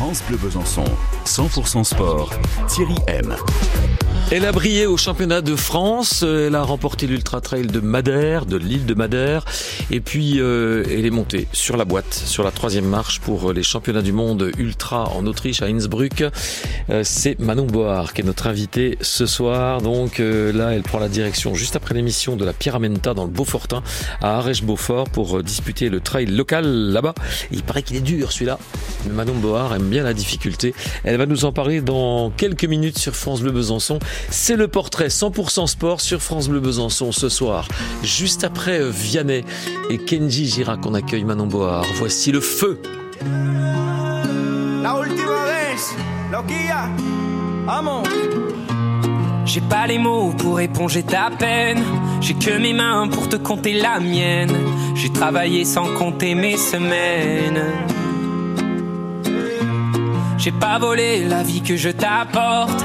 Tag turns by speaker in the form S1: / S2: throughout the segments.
S1: France Bleu Besançon, 100% sport, Thierry M.
S2: Elle a brillé au championnat de France, elle a remporté l'Ultra Trail de Madère, de l'île de Madère, et puis euh, elle est montée sur la boîte, sur la troisième marche pour les championnats du monde Ultra en Autriche à Innsbruck. Euh, c'est Manon Board qui est notre invitée ce soir. Donc euh, là, elle prend la direction juste après l'émission de la Pyramenta dans le Beaufortin à Arèche-Beaufort pour disputer le trail local là-bas. Il paraît qu'il est dur celui-là. Mais Manon Board aime bien la difficulté. Elle va nous en parler dans quelques minutes sur France Bleu Besançon. C'est le portrait 100% sport sur France Bleu Besançon ce soir. Juste après euh, Vianney et Kenji Girac qu'on accueille Manon Board. Voici le feu.
S3: La última vez, loquilla, vamos.
S4: J'ai pas les mots pour éponger ta peine. J'ai que mes mains pour te compter la mienne. J'ai travaillé sans compter mes semaines. J'ai pas volé la vie que je t'apporte.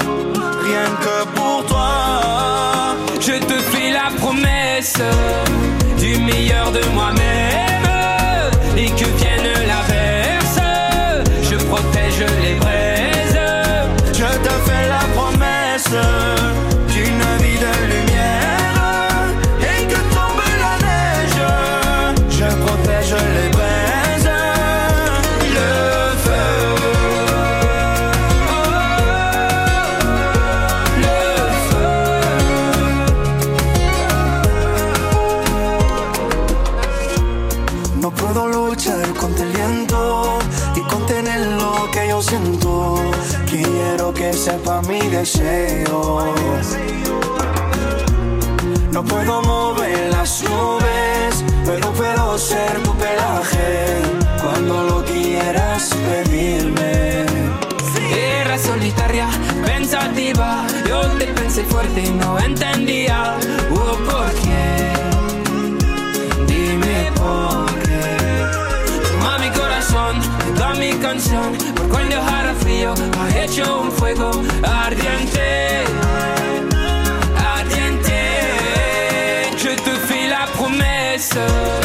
S3: que sepa mi deseo. No puedo mover las nubes, pero puedo ser tu pelaje cuando lo quieras pedirme.
S4: Era solitaria, pensativa. Yo te pensé fuerte y no entendía. Oh, ¿por qué? Canción. Por cuando hará frío, ha hecho un fuego ardiente. Ardiente. Je te fais la promesse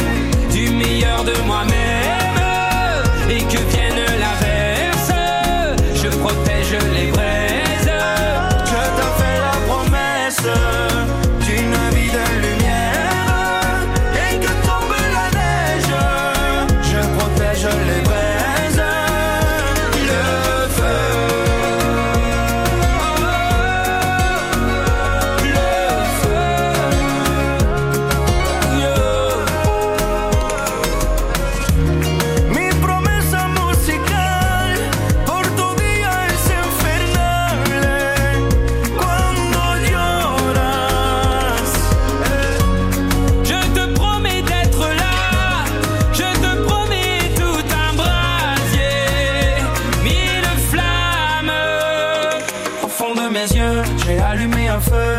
S3: mes yeux, j'ai allumé un feu.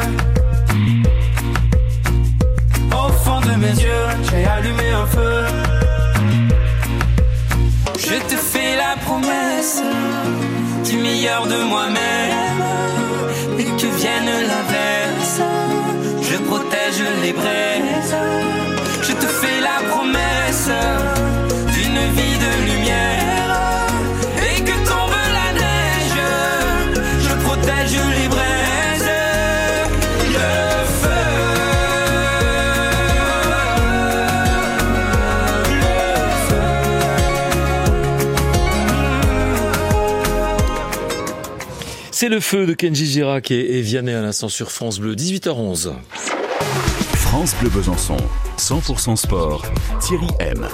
S3: Au fond de mes yeux, j'ai allumé un feu.
S4: Je te fais la promesse du meilleur de moi-même et que vienne l'averse. Je protège les braises. Je te fais la promesse d'une vie de lumière
S2: C'est le feu de Kenji Girac et, et Vianney à l'instant sur France Bleu, 18h11.
S1: France Bleu Besançon, 100% sport, Thierry M.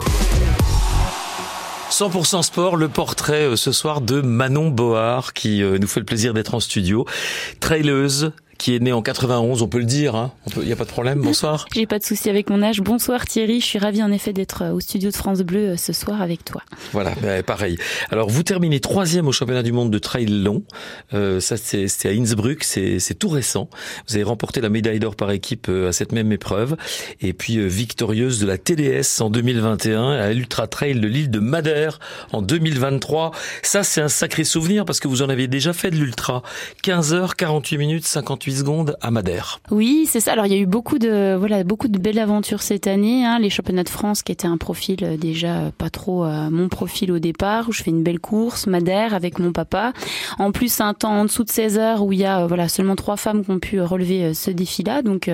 S2: 100% sport, le portrait euh, ce soir de Manon Board qui euh, nous fait le plaisir d'être en studio. Traileuse, qui est né en 91, on peut le dire, hein il n'y a pas de problème. Bonsoir.
S5: J'ai pas de souci avec mon âge. Bonsoir Thierry, je suis ravie en effet d'être euh, au studio de France Bleu euh, ce soir avec toi.
S2: Voilà, bah, pareil. Alors vous terminez troisième au championnat du monde de trail long. Euh, ça c'est à Innsbruck, c'est tout récent. Vous avez remporté la médaille d'or par équipe à cette même épreuve. Et puis victorieuse de la TDS en 2021 à l'Ultra Trail de l'île de Madère en 2023. Ça c'est un sacré souvenir parce que vous en avez déjà fait de l'ultra. 15 heures, 48 minutes, 58 secondes à.
S5: Oui, c'est ça. Alors il y a eu beaucoup de voilà beaucoup de belles aventures cette année. Hein. Les championnats de France qui étaient un profil euh, déjà euh, pas trop euh, mon profil au départ où je fais une belle course Madère avec mon papa. En plus un temps en dessous de 16 heures où il y a voilà seulement trois femmes qui ont pu relever ce défi-là. Donc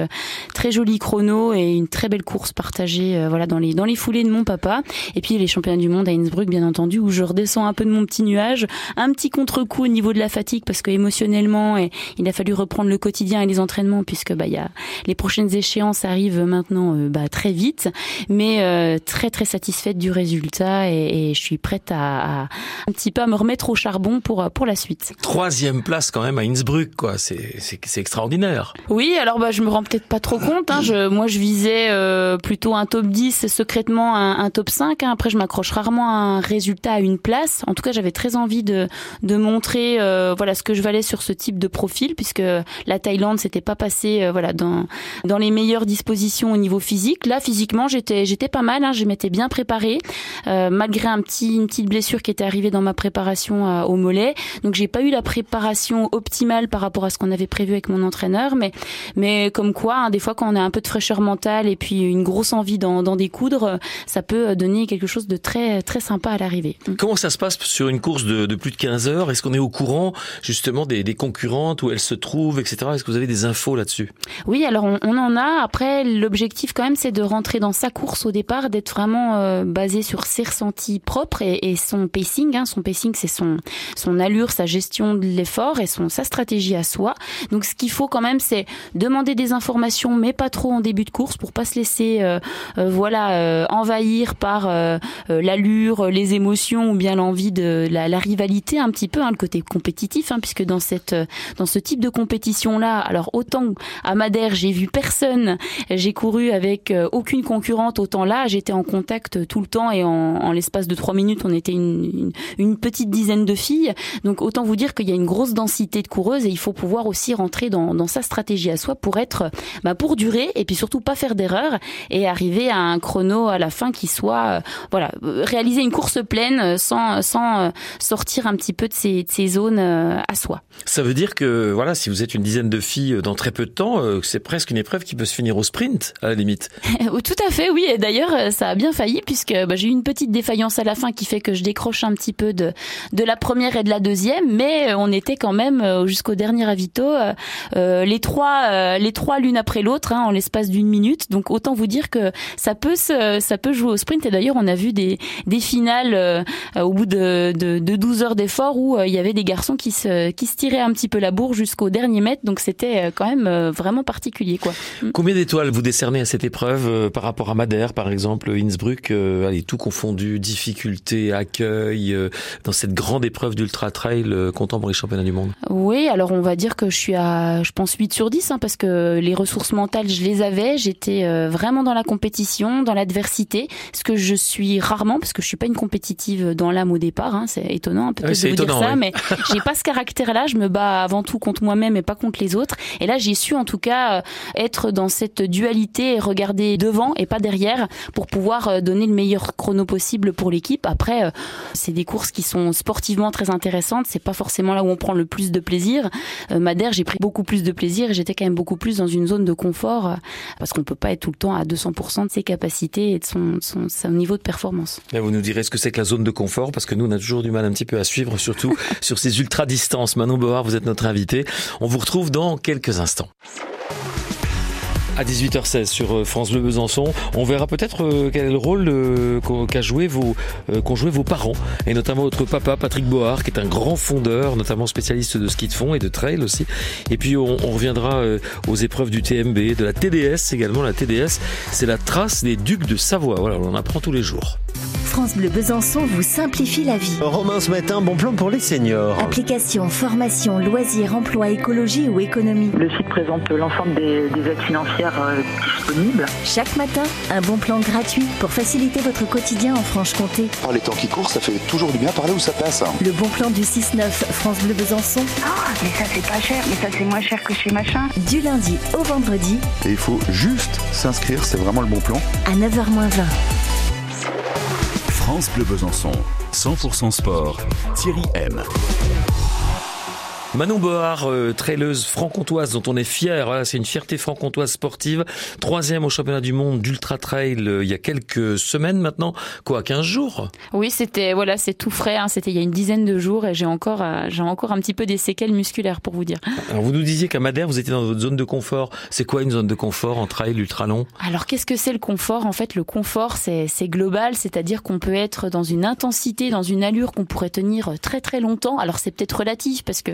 S5: très joli chrono et une très belle course partagée voilà dans les dans les foulées de mon papa. Et puis les championnats du monde à Innsbruck bien entendu où je redescends un peu de mon petit nuage, un petit contre-coup au niveau de la fatigue parce que émotionnellement il a fallu reprendre le quotidien et les entraînements puisque bah il y a les prochaines échéances arrivent maintenant euh, bah, très vite, mais euh, très très satisfaite du résultat et, je suis prête à, un petit peu à me remettre au charbon pour pour la suite.
S2: Troisième place quand même à Innsbruck, quoi. C'est c'est extraordinaire.
S5: Oui, alors bah je me rends peut-être pas trop compte. Hein. Je, moi je visais euh, plutôt un top 10 secrètement un, top 5. Hein. Après je m'accroche rarement à un résultat à une place. En tout cas j'avais très envie de de montrer voilà ce que je valais sur ce type de profil puisque la Thaïlande s'était pas passée voilà dans dans les meilleures dispositions au niveau physique. Là, physiquement, j'étais j'étais pas mal. Hein, je m'étais bien préparée, euh, malgré un petit une petite blessure qui était arrivée dans ma préparation euh, au mollet. Donc, j'ai pas eu la préparation optimale par rapport à ce qu'on avait prévu avec mon entraîneur. Mais mais comme quoi, hein, des fois, quand on a un peu de fraîcheur mentale et puis une grosse envie d'en découdre, ça peut donner quelque chose de très très sympa à l'arrivée.
S2: Mm. Comment ça se passe sur une course de, plus de 15 heures? Est-ce qu'on est au courant justement des concurrentes où elles se trouvent, etc. Est-ce que vous avez des infos là-dessus?
S5: Oui, alors on, en a. Après, l'objectif quand même, c'est de rentrer dans sa course au départ, d'être vraiment euh, basé sur ses ressentis propres et, son pacing. Hein. Son pacing, c'est son son allure, sa gestion de l'effort et son sa stratégie à soi. Donc, ce qu'il faut quand même, c'est demander des informations, mais pas trop en début de course, pour pas se laisser, euh, euh, voilà, envahir par l'allure, les émotions ou bien l'envie de la, la, rivalité un petit peu, hein, le côté compétitif, hein, puisque dans cette dans ce type de compétition là, alors autant à Madère, j'ai vu personne. J'ai couru avec euh, aucune concurrente. Autant là, j'étais en contact tout le temps et en, l'espace de trois minutes, on était une, petite dizaine de filles. Donc autant vous dire qu'il y a une grosse densité de coureuses et il faut pouvoir aussi rentrer dans, sa stratégie à soi pour être, bah, pour durer et puis surtout pas faire d'erreur et arriver à un chrono à la fin qui soit, euh, voilà, réaliser une course pleine sans, sans euh, sortir un petit peu de ces, de ces zones à soi.
S2: Ça veut dire que voilà, si vous êtes une dizaine de filles dans très peu de temps, c'est presque une épreuve qui peut se finir au sprint, à la limite.
S5: Tout à fait, oui. Et d'ailleurs, euh, ça a bien failli puisque bah, j'ai eu une petite défaillance à la fin qui fait que je décroche un petit peu de, de la première et de la deuxième, mais euh, on était quand même euh, jusqu'au dernier avito, les trois, les trois l'une après l'autre, hein, en l'espace d'une minute. Donc autant vous dire que ça peut ça peut jouer au sprint. Et d'ailleurs, on a vu des, des finales au bout de, de, de 12 heures d'effort où il y avait des garçons qui se, qui se tiraient un petit peu la bourre jusqu'au dernier mètre. Donc c'était quand même vraiment particulier, quoi.
S2: Mm. Combien d'étoiles vous décernez à cette épreuve euh, par rapport à Madère, par exemple, Innsbruck euh, Allez, tout confondu, difficulté, accueil, euh, dans cette grande épreuve d'ultra trail comptant pour les championnats du monde?
S5: Oui, alors on va dire que je suis à, je pense, 8 sur 10, hein, parce que les ressources mentales, je les avais. J'étais vraiment dans la compétition, dans l'adversité, ce que je suis rarement, parce que je suis pas une compétitive dans l'âme au départ. Hein, c'est étonnant hein, peut-être de vous dire ça, mais j'ai pas ce caractère-là. Je me bats avant tout contre moi-même et pas contre les autres. Et là, j'ai su en tout cas être dans cette dualité et regarder devant et pas derrière pour pouvoir euh, donner le meilleur chrono possible pour l'équipe. Après, euh, c'est des courses qui sont sportivement très intéressantes. C'est pas forcément là où on prend le plus de plaisir. Euh, Madère, j'ai pris beaucoup plus de plaisir et j'étais quand même beaucoup plus dans une zone de confort parce qu'on peut pas être tout le temps à 200% de ses capacités et de son, son, niveau de performance.
S2: Mais vous nous direz ce que c'est que la zone de confort parce que nous on a toujours du mal un petit peu à suivre, surtout sur ces ultra distances. Manon Board, vous êtes notre invité. On vous retrouve dans quelques instants à 18h16 sur euh, France Bleu Besançon. On verra peut-être euh, quel est le rôle euh, qu'a joué vos qu'ont joué vos parents et notamment votre papa Patrick Board qui est un grand fondeur, notamment spécialiste de ski de fond et de trail aussi. Et puis on, reviendra aux épreuves du TMB, de la TDS également. La TDS, c'est la trace des ducs de Savoie. Voilà, on en apprend tous les jours.
S6: France Bleu Besançon vous simplifie la vie.
S7: Romain ce matin, bon plan pour les seniors.
S6: Application, formation, loisirs, emploi, écologie ou économie.
S8: Le site présente l'ensemble des, aides financières euh, disponibles.
S6: Chaque matin, un bon plan gratuit pour faciliter votre quotidien en Franche-Comté.
S9: Par les temps qui courent, ça fait toujours du bien parler où ça passe. Hein.
S6: Le bon plan du 6-9, France Bleu Besançon.
S8: Ah, mais ça c'est pas cher, mais ça c'est moins cher que chez machin.
S6: Du lundi au vendredi.
S9: Et il faut juste s'inscrire, c'est vraiment le bon plan.
S6: À 9h20.
S1: France Bleu Besançon, 100% sport, Thierry M.
S2: Manon Bohard, euh, traileuse franc-comtoise dont on est fier, c'est une fierté franc-comtoise sportive, troisième au championnat du monde d'ultra trail euh, il y a quelques semaines maintenant, quoi, 15 jours
S5: Oui, c'était voilà, c'est tout frais, hein, c'était il y a une dizaine de jours et j'ai encore euh, j'ai encore un petit peu des séquelles musculaires pour vous dire.
S2: Alors vous nous disiez qu'à Madère, vous étiez dans votre zone de confort. C'est quoi une zone de confort en trail ultra long?
S5: Alors qu'est-ce que c'est le confort? En fait, le confort c'est c'est global, c'est-à-dire qu'on peut être dans une intensité, dans une allure qu'on pourrait tenir très très longtemps. Alors c'est peut-être relatif parce que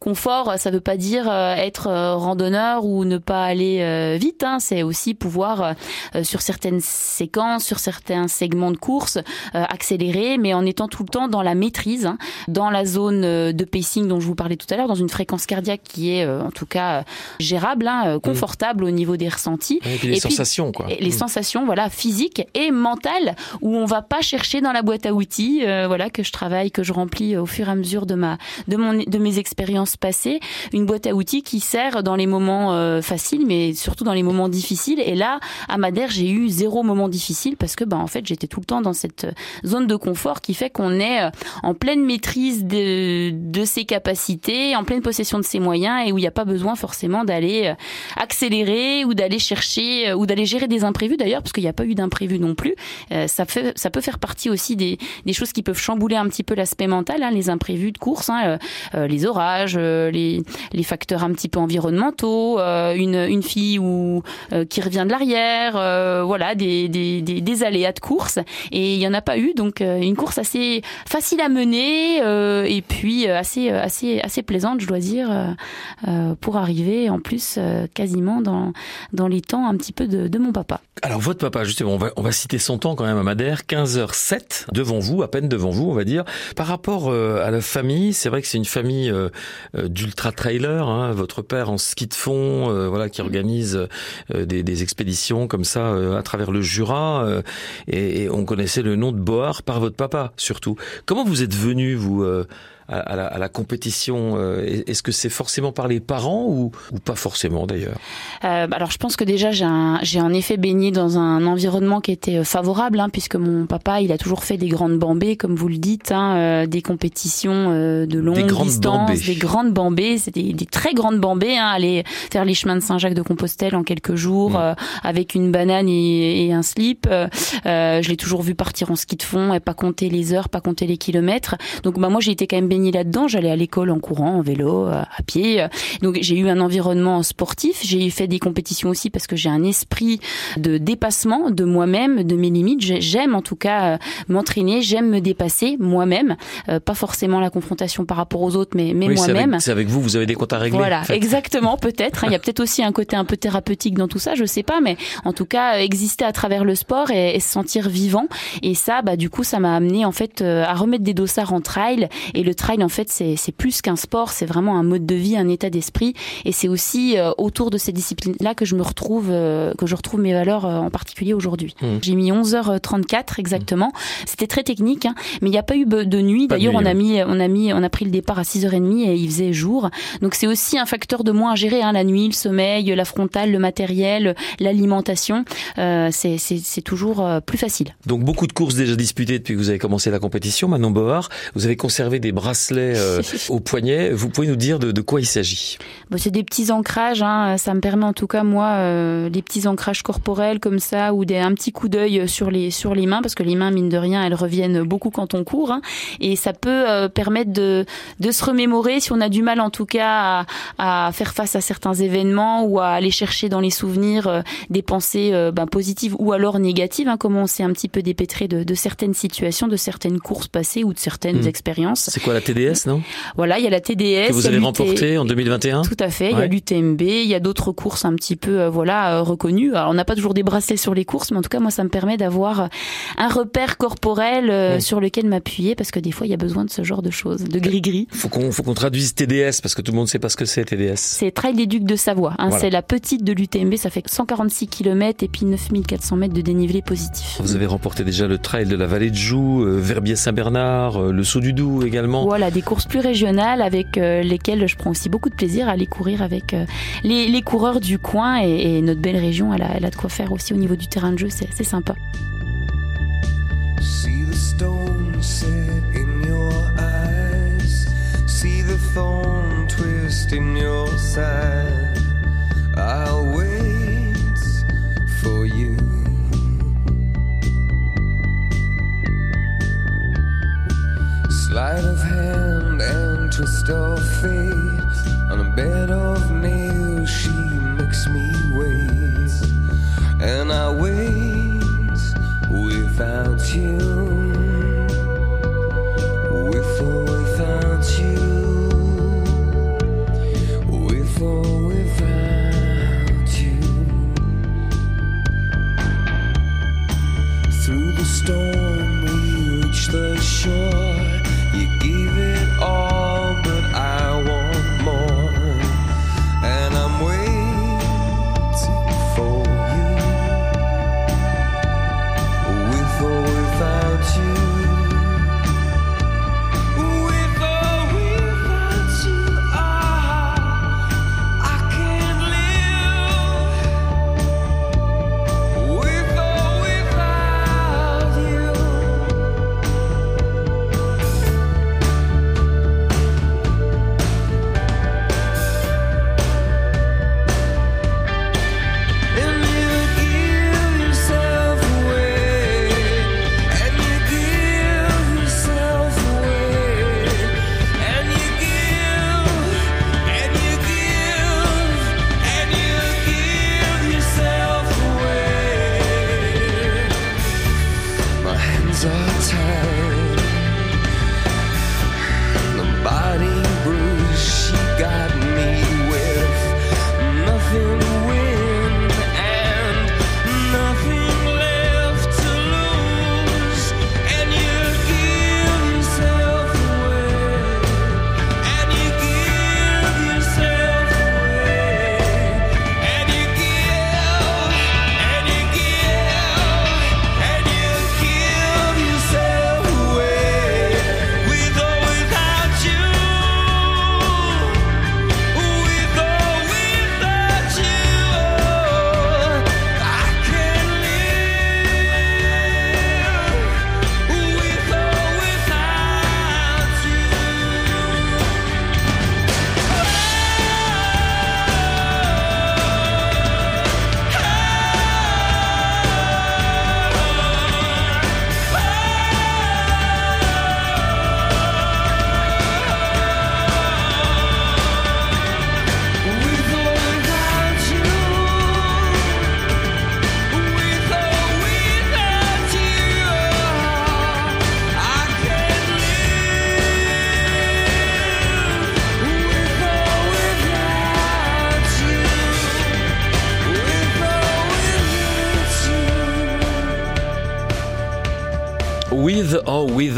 S5: Confort, ça veut pas dire euh, être euh, randonneur ou ne pas aller euh, vite. Hein. C'est aussi pouvoir, sur certaines séquences, sur certains segments de course, accélérer, mais en étant tout le temps dans la maîtrise, hein. dans la zone de pacing dont je vous parlais tout à l'heure, dans une fréquence cardiaque qui est en tout cas gérable, hein, confortable au niveau des ressentis.
S2: Et puis les sensations, quoi.
S5: les mm. sensations, voilà, physiques et mentales, où on va pas chercher dans la boîte à outils, voilà, que je travaille, que je remplis au fur et à mesure de ma, de mon, de mes expériences expérience passée, une boîte à outils qui sert dans les moments euh, faciles, mais surtout dans les moments difficiles. Et là, à Madère, j'ai eu zéro moment difficile parce que, bah, en fait, j'étais tout le temps dans cette zone de confort qui fait qu'on est euh, en pleine maîtrise de, de ses capacités, en pleine possession de ses moyens et où il n'y a pas besoin forcément d'aller euh, accélérer ou d'aller chercher ou d'aller gérer des imprévus d'ailleurs, parce qu'il n'y a pas eu d'imprévus non plus. ça peut faire partie aussi des, des choses qui peuvent chambouler un petit peu l'aspect mental, hein, les imprévus de course, hein, les orages euh, les, facteurs un petit peu environnementaux, euh, une, fille ou euh, qui revient de l'arrière, voilà, des, des, des, aléas de course. Et il y en a pas eu, donc une course assez facile à mener et puis assez assez assez plaisante, je dois dire, pour arriver en plus quasiment dans dans les temps un petit peu de, mon papa.
S2: Alors votre papa, justement, on va, on va citer son temps quand même à Madère, 15h07 devant vous, à peine devant vous, on va dire. Par rapport à la famille, c'est vrai que c'est une famille d'ultra trailer. Hein, votre père en ski de fond, euh, voilà, qui organise euh, des, des, expéditions comme ça à travers le Jura. Et, et, on connaissait le nom de Boar par votre papa surtout. Comment vous êtes venu vous à, la, à la, compétition euh, Est-ce que c'est forcément par les parents ou, ou pas forcément d'ailleurs?
S5: Euh, Alors je pense que déjà j'ai en effet baigné dans un environnement qui était euh, favorable, hein, puisque mon papa il a toujours fait des grandes bambées, comme vous le dites, hein, euh, des compétitions de longue distance, des grandes bambées, c'est des, des, très grandes bambées, hein, aller faire les chemins de Saint-Jacques de Compostelle en quelques jours mmh. avec une banane et, et un slip. je l'ai toujours vu partir en ski de fond et pas compter les heures, pas compter les kilomètres. Donc bah moi j'ai été quand même là-dedans. J'allais à l'école en courant, en vélo, euh, à pied. Donc j'ai eu un environnement sportif. J'ai fait des compétitions aussi parce que j'ai un esprit de dépassement de moi-même, de mes limites. J'aime en tout cas euh, m'entraîner, j'aime me dépasser moi-même. Euh, pas forcément la confrontation par rapport aux autres, mais, mais moi-même.
S2: C'est avec, vous, vous avez des comptes à régler.
S5: Voilà, exactement, peut-être. Hein. Il y a peut-être aussi un côté un peu thérapeutique dans tout ça, je sais pas, mais en tout cas exister à travers le sport et, se sentir vivant. Et ça, bah du coup, ça m'a amené en fait à remettre des dossards en trail. Et le trail en fait, c'est plus qu'un sport, c'est vraiment un mode de vie, un état d'esprit. Et c'est aussi euh, autour de ces disciplines-là que je me retrouve, euh, que je retrouve mes valeurs euh, en particulier aujourd'hui. Mmh. J'ai mis 11h34 exactement. Mmh. C'était très technique, hein, mais il n'y a pas eu de nuit. D'ailleurs, on a mis, on a mis, on a pris le départ à 6h30 et il faisait jour. Donc c'est aussi un facteur de moins à gérer, hein, la nuit, le sommeil, la frontale, le matériel, l'alimentation. c'est toujours plus facile.
S2: Donc beaucoup de courses déjà disputées depuis que vous avez commencé la compétition. Manon Bohard, vous avez conservé des euh, au poignet. Vous pouvez nous dire de, quoi il s'agit?
S5: Bon, C'est des petits ancrages. Hein. Ça me permet en tout cas, moi, euh, des petits ancrages corporels comme ça ou des, un petit coup d'œil sur les, sur les mains parce que les mains, mine de rien, elles reviennent beaucoup quand on court. Hein. Et ça peut euh, permettre de, de se remémorer si on a du mal en tout cas à, à, faire face à certains événements ou à aller chercher dans les souvenirs des pensées ben, positives ou alors négatives, hein, comment on s'est un petit peu dépêtré de, de, certaines situations, de certaines courses passées ou de certaines mmh. expériences.
S2: C'est quoi la TDS, non?
S10: Voilà, il y a la TDS.
S2: Que vous avez remporté en 2021
S10: Tout à fait. Il y a l'UTMB, il y a d'autres courses un petit peu, voilà, reconnues. Alors, on n'a pas toujours des bracelets sur les courses, mais en tout cas, moi, ça me permet d'avoir un repère corporel sur lequel m'appuyer, parce que des fois, il y a besoin de ce genre de choses, de gris-gris.
S2: Faut qu'on, faut qu'on traduise TDS, parce que tout le monde ne sait pas ce que c'est TDS.
S10: C'est Trail des Ducs de Savoie. Hein, C'est la petite de l'UTMB. Ça fait 146 km et puis 9400 mètres de dénivelé positif.
S2: Vous avez remporté déjà le Trail de la Vallée de Joux, euh, Verbier-Saint-Bernard, euh, le Saut du Doubs également.
S10: Voilà, des courses plus régionales avec euh, lesquelles je prends aussi beaucoup de plaisir à aller courir avec les, les, coureurs du coin et, notre belle région, elle a, elle a de quoi faire aussi au niveau du terrain de jeu. C'est sympa. See the twist in your side. I'll wait for you. Sleight of hand and twist of fate. On a bed of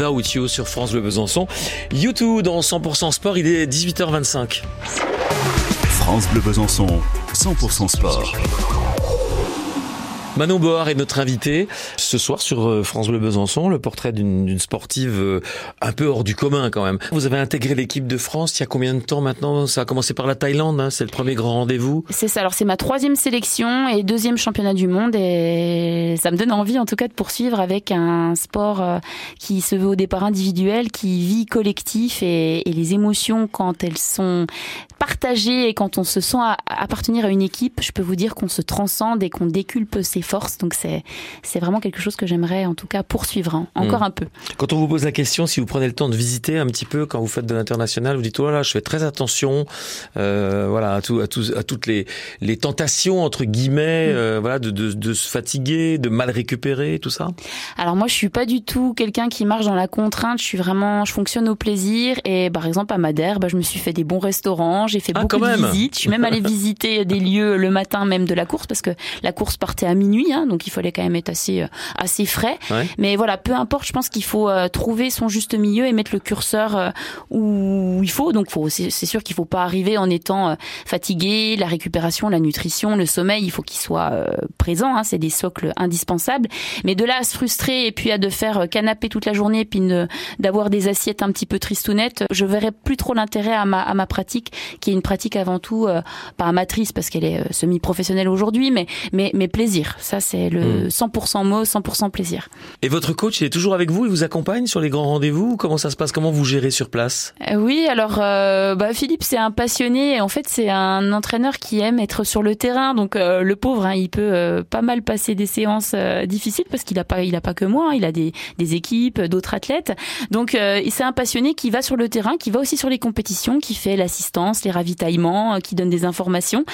S10: or Without You
S2: sur France Bleu Besançon. YouTube dans 100% Sport, il est 18h25.
S1: France Bleu Besançon, 100% sport.
S2: Manon Board est notre invité ce soir sur euh, France Bleu Besançon, le portrait d'une d'une sportive euh, un peu hors du commun quand même. Vous avez intégré l'équipe de France il y a combien de temps maintenant? Ça a commencé par la Thaïlande, hein, c'est le premier grand rendez-vous.
S10: C'est ça. Alors c'est ma troisième sélection et deuxième championnat du monde et ça me donne envie en tout cas de poursuivre avec un sport euh, qui se veut au départ individuel, qui vit collectif et, et les émotions quand elles sont
S5: partager et quand on se sent appartenir à une équipe, je peux vous dire qu'on se transcende et qu'on déculpe ses forces. Donc c'est c'est vraiment quelque chose que j'aimerais en tout cas poursuivre hein, encore hmm. un peu.
S2: Quand on vous pose la question, si vous prenez le temps de visiter un petit peu quand vous faites de l'international, vous dites oh là là, je fais très attention, euh, voilà à, tout, à, tout, à toutes les les tentations entre guillemets, hmm. euh, voilà de, de, de se fatiguer, de mal récupérer, tout ça?
S5: Alors moi, je suis pas du tout quelqu'un qui marche dans la contrainte. Je suis vraiment, je fonctionne au plaisir. Et par exemple à Madère, bah, je me suis fait des bons restaurants, j'ai fait ah, beaucoup de visites. Je suis même allée visiter des lieux le matin même de la course parce que la course partait à minuit, hein, donc il fallait quand même être assez euh, assez frais. Mais voilà, peu importe, je pense qu'il faut euh, trouver son juste milieu et mettre le curseur euh, où il faut. Donc c'est sûr qu'il faut pas arriver en étant fatigué. La récupération, la nutrition, le sommeil, il faut qu'il soit présent. Hein, c'est des socles indispensables. Mais de là à se frustrer et puis à de faire canapé toute la journée et puis d'avoir des assiettes un petit peu tristounettes, je verrais plus trop l'intérêt à ma, à ma pratique, qui est une pratique avant tout, euh, pas amatrice parce qu'elle est euh, semi-professionnelle aujourd'hui, mais, mais, mais plaisir. Ça, c'est le 100% hmm. mot, 100% plaisir.
S2: Et votre coach, il est toujours avec vous Il vous accompagne sur les grands rendez-vous Comment ça se passe? Comment vous gérez sur place?
S5: Euh, Oui, alors bah, Philippe, c'est un passionné. En fait, c'est un entraîneur qui aime être sur le terrain. Donc le pauvre, hein, il peut pas mal passer des séances difficiles parce qu'il a pas, il a pas que moi. Hein. il a des, des équipes, d'autres athlètes. Donc c'est un passionné qui va sur le terrain, qui va aussi sur les compétitions, qui fait l'assistance, ravitaillements, euh, qui donne des informations,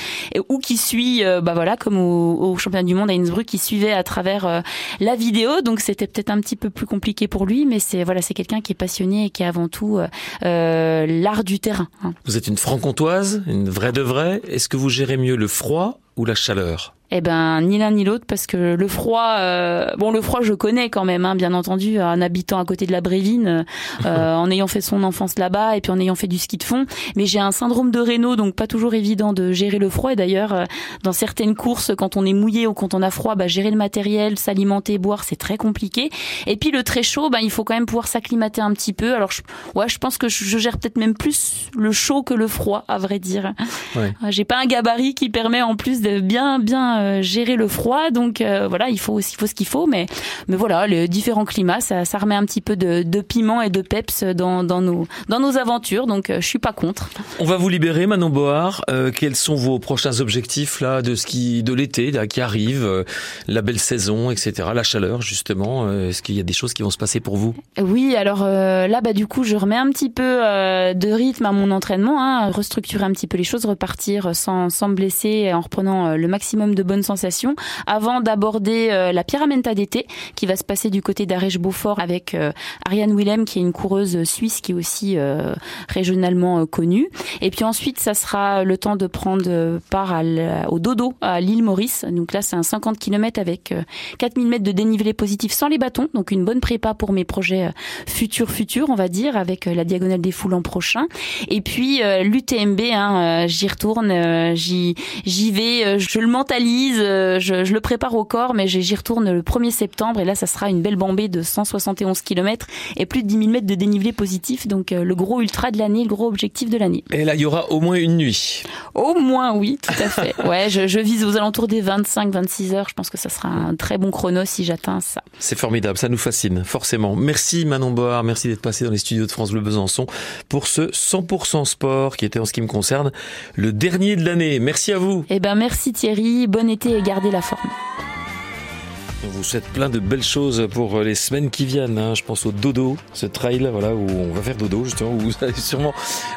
S5: ou qui suit, euh, bah voilà, comme au, au, championnat du monde à Innsbruck, qui suivait à travers euh, la vidéo. Donc c'était peut-être un petit peu plus compliqué pour lui, mais c'est voilà, c'est quelqu'un qui est passionné et qui est avant tout l'art du terrain.
S2: Hein. Vous êtes une franc-comtoise, une vraie de vraie. Est-ce que vous gérez mieux le froid ou la chaleur?
S5: Eh ben ni l'un ni l'autre parce que le froid, euh, bon le froid je connais quand même, hein, bien entendu, en habitant à côté de la Brévine, euh, en ayant fait son enfance là-bas et puis en ayant fait du ski de fond. Mais j'ai un syndrome de Raynaud, donc pas toujours évident de gérer le froid. Et d'ailleurs, euh, dans certaines courses, quand on est mouillé ou quand on a froid, bah, gérer le matériel, s'alimenter, boire, c'est très compliqué. Et puis le très chaud, bah, il faut quand même pouvoir s'acclimater un petit peu. Alors je, ouais, je pense que je, gère peut-être même plus le chaud que le froid, à vrai dire. Ouais. J'ai pas un gabarit qui permet en plus de bien bien euh, gérer le froid. Donc euh, voilà, il faut aussi faut ce qu'il faut, mais mais voilà, les différents climats, ça, ça remet un petit peu de, de piment et de peps dans, dans nos dans nos aventures. Donc euh, je suis pas contre.
S2: On va vous libérer, Manon Board. quels sont vos prochains objectifs là de ski de l'été qui arrive, la belle saison, etc. La chaleur justement. Est-ce qu'il y a des choses qui vont se passer pour vous?
S5: Oui, alors là, bah du coup, je remets un petit peu de rythme à mon entraînement, hein, restructurer un petit peu les choses, repartir sans sans blesser, en reprenant le maximum de bonnes sensations avant d'aborder euh, la Pyramenta d'été qui va se passer du côté d'Arèche-Beaufort avec euh, Ariane Willem qui est une coureuse suisse qui est aussi euh, régionalement connue. Et puis ensuite, ça sera le temps de prendre part au dodo à l'île Maurice. Donc là, c'est un 50 km avec 4000 mètres de dénivelé positif sans les bâtons. Donc une bonne prépa pour mes projets futurs futurs, on va dire, avec la diagonale des foules l'an prochain. Et puis l'UTMB, hein, j'y retourne, j'y vais, je le mentalise euh, je, le prépare au corps, mais j'y retourne le 1er septembre et là, ça sera une belle bambée de 171 km et plus de 10 000 mètres de dénivelé positif. Donc euh, le gros ultra de l'année, le gros objectif de l'année.
S2: Et là, il y aura au moins une nuit.
S5: Au moins, oui, tout à fait. Ouais, je, vise aux alentours des 25-26 heures. Je pense que ça sera un très bon chrono si j'atteins ça.
S2: C'est formidable, ça nous fascine, forcément. Merci Manon Board, merci d'être passé dans les studios de France Bleu Besançon pour ce 100% sport qui était en ce qui me concerne le dernier de l'année. Merci à vous.
S5: Eh ben merci Thierry, et garder la forme.
S2: Vous souhaite plein de belles choses pour les semaines qui viennent. Hein. Je pense au dodo, ce trail voilà où on va faire dodo justement, où vous allez sûrement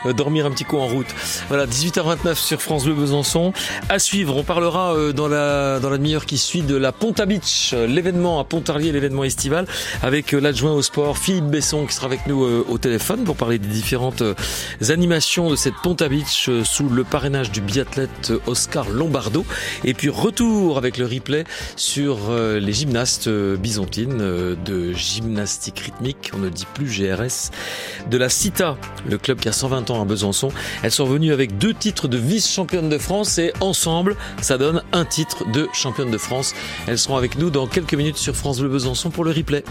S2: euh, dormir un petit coup en route. Voilà, 18h29 sur France Bleu Besançon. À suivre, on parlera euh, dans la dans la demi-heure qui suit de la Ponta Beach, euh, l'événement à Pontarlier, l'événement estival, avec l'adjoint au sport Philippe Besson qui sera avec nous au téléphone pour parler des différentes animations de cette Ponta Beach sous le parrainage du biathlète Oscar Lombardo. Et puis retour avec le replay sur les gymnastes euh, byzantines euh, de gymnastique rythmique, on ne dit plus GRS, de la CITA, le club qui a 120 ans à Besançon. Elles sont venues avec deux titres de vice-championne de France et ensemble, ça donne un titre de championne de France. Elles seront avec nous dans quelques minutes sur France Bleu Besançon pour le replay.